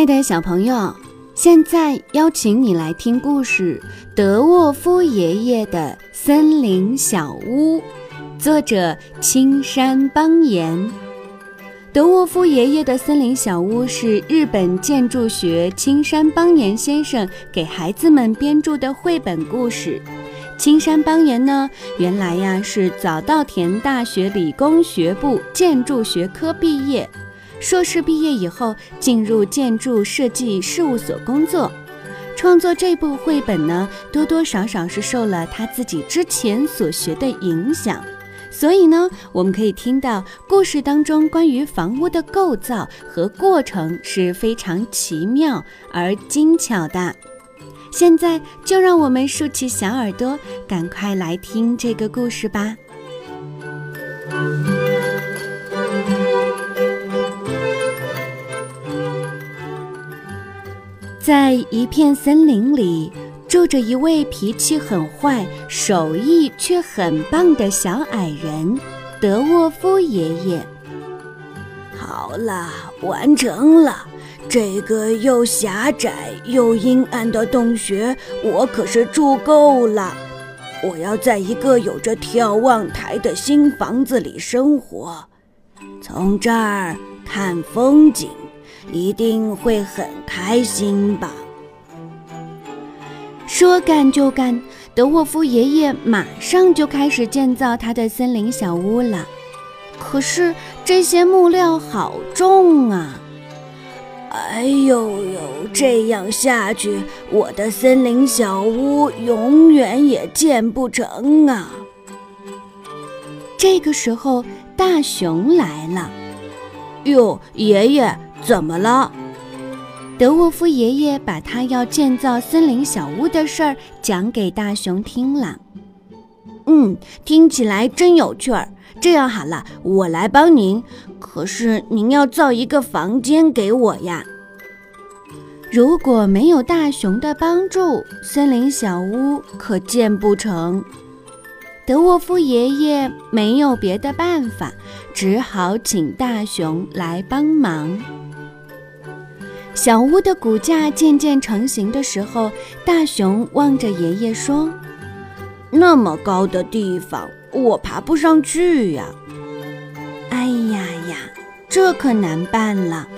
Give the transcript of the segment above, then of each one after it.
亲爱的小朋友，现在邀请你来听故事《德沃夫爷爷的森林小屋》，作者青山邦彦。德沃夫爷爷的森林小屋是日本建筑学青山邦彦先生给孩子们编著的绘本故事。青山邦彦呢，原来呀是早稻田大学理工学部建筑学科毕业。硕士毕业以后，进入建筑设计事务所工作。创作这部绘本呢，多多少少是受了他自己之前所学的影响。所以呢，我们可以听到故事当中关于房屋的构造和过程是非常奇妙而精巧的。现在就让我们竖起小耳朵，赶快来听这个故事吧。在一片森林里，住着一位脾气很坏、手艺却很棒的小矮人——德沃夫爷爷。好了，完成了这个又狭窄又阴暗的洞穴，我可是住够了。我要在一个有着眺望台的新房子里生活，从这儿看风景。一定会很开心吧？说干就干，德沃夫爷爷马上就开始建造他的森林小屋了。可是这些木料好重啊！哎呦呦，这样下去，我的森林小屋永远也建不成啊！这个时候，大熊来了。哟，爷爷。怎么了？德沃夫爷爷把他要建造森林小屋的事儿讲给大熊听了。嗯，听起来真有趣儿。这样好了，我来帮您。可是您要造一个房间给我呀。如果没有大熊的帮助，森林小屋可建不成。德沃夫爷爷没有别的办法，只好请大熊来帮忙。小屋的骨架渐渐成型的时候，大熊望着爷爷说：“那么高的地方，我爬不上去呀！哎呀呀，这可难办了。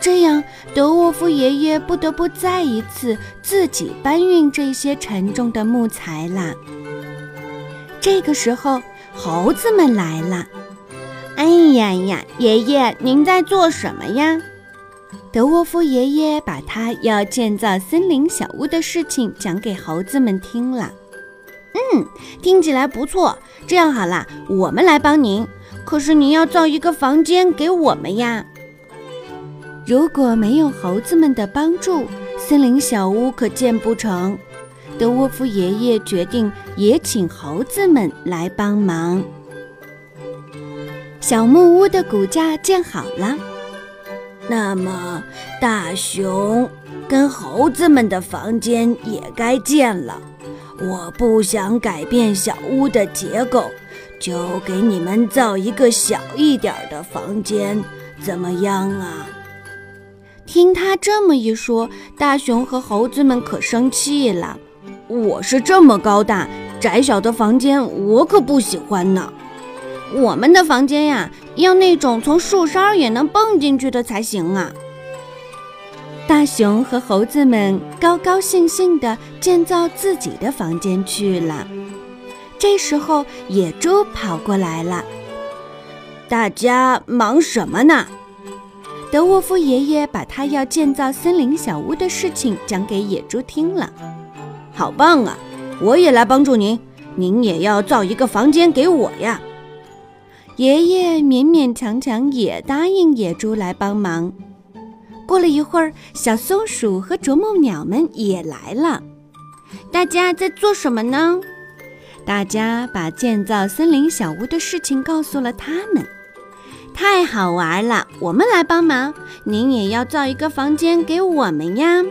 这样，德沃夫爷爷不得不再一次自己搬运这些沉重的木材啦。这个时候，猴子们来了。哎呀呀，爷爷，您在做什么呀？”德沃夫爷爷把他要建造森林小屋的事情讲给猴子们听了。嗯，听起来不错。这样好了，我们来帮您。可是您要造一个房间给我们呀。如果没有猴子们的帮助，森林小屋可建不成。德沃夫爷爷决定也请猴子们来帮忙。小木屋的骨架建好了。那么，大熊跟猴子们的房间也该建了。我不想改变小屋的结构，就给你们造一个小一点的房间，怎么样啊？听他这么一说，大熊和猴子们可生气了。我是这么高大窄小的房间，我可不喜欢呢。我们的房间呀，要那种从树梢也能蹦进去的才行啊！大熊和猴子们高高兴兴地建造自己的房间去了。这时候，野猪跑过来了。大家忙什么呢？德沃夫爷爷把他要建造森林小屋的事情讲给野猪听了。好棒啊！我也来帮助您。您也要造一个房间给我呀。爷爷勉勉强强也答应野猪来帮忙。过了一会儿，小松鼠和啄木鸟们也来了。大家在做什么呢？大家把建造森林小屋的事情告诉了他们。太好玩了！我们来帮忙。您也要造一个房间给我们呀。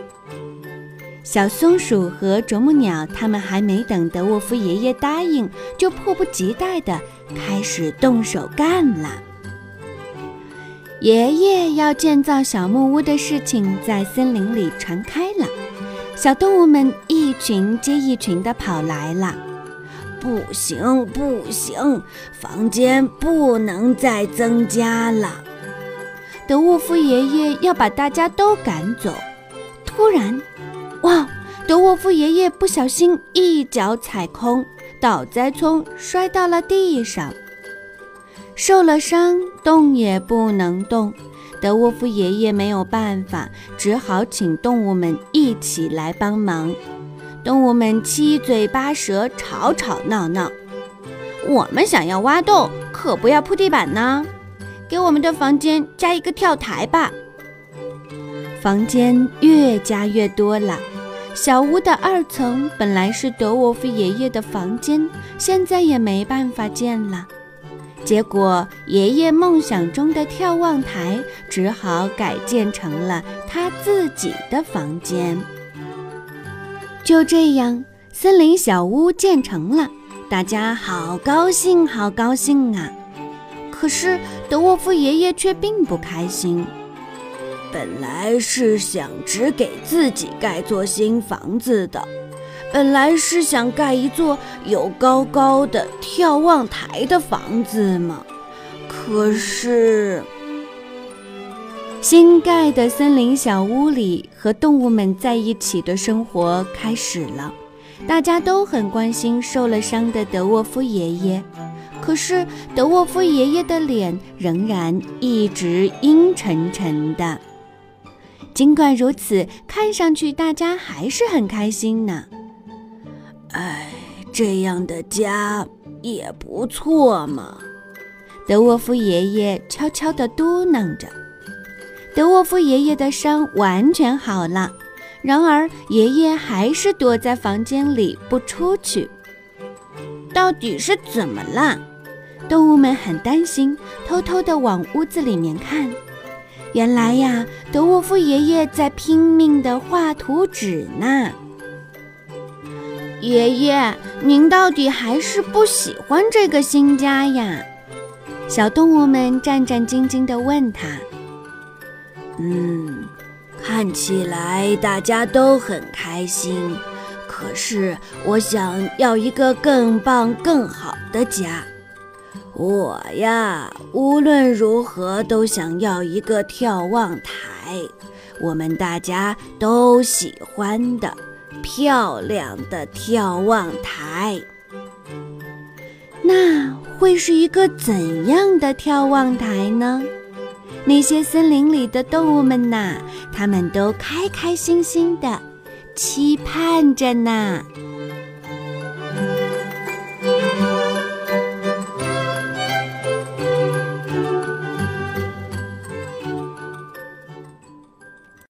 小松鼠和啄木鸟，他们还没等德沃夫爷爷答应，就迫不及待地开始动手干了。爷爷要建造小木屋的事情在森林里传开了，小动物们一群接一群地跑来了。不行，不行，房间不能再增加了。德沃夫爷爷要把大家都赶走。突然，哇！德沃夫爷爷不小心一脚踩空，倒栽葱，摔到了地上。受了伤，动也不能动。德沃夫爷爷没有办法，只好请动物们一起来帮忙。动物们七嘴八舌，吵吵闹闹。我们想要挖洞，可不要铺地板呢。给我们的房间加一个跳台吧。房间越加越多了。小屋的二层本来是德沃夫爷爷的房间，现在也没办法建了。结果，爷爷梦想中的眺望台只好改建成了他自己的房间。就这样，森林小屋建成了，大家好高兴，好高兴啊！可是，德沃夫爷爷却并不开心。本来是想只给自己盖座新房子的，本来是想盖一座有高高的眺望台的房子嘛。可是，新盖的森林小屋里和动物们在一起的生活开始了。大家都很关心受了伤的德沃夫爷爷，可是德沃夫爷爷的脸仍然一直阴沉沉的。尽管如此，看上去大家还是很开心呢。哎，这样的家也不错嘛。德沃夫爷爷悄悄地嘟囔着。德沃夫爷爷的伤完全好了，然而爷爷还是躲在房间里不出去。到底是怎么了？动物们很担心，偷偷地往屋子里面看。原来呀，德沃夫爷爷在拼命地画图纸呢。爷爷，您到底还是不喜欢这个新家呀？小动物们战战兢兢地问他。嗯，看起来大家都很开心，可是我想要一个更棒、更好的家。我呀，无论如何都想要一个眺望台，我们大家都喜欢的漂亮的眺望台。那会是一个怎样的眺望台呢？那些森林里的动物们呐，他们都开开心心的期盼着呢。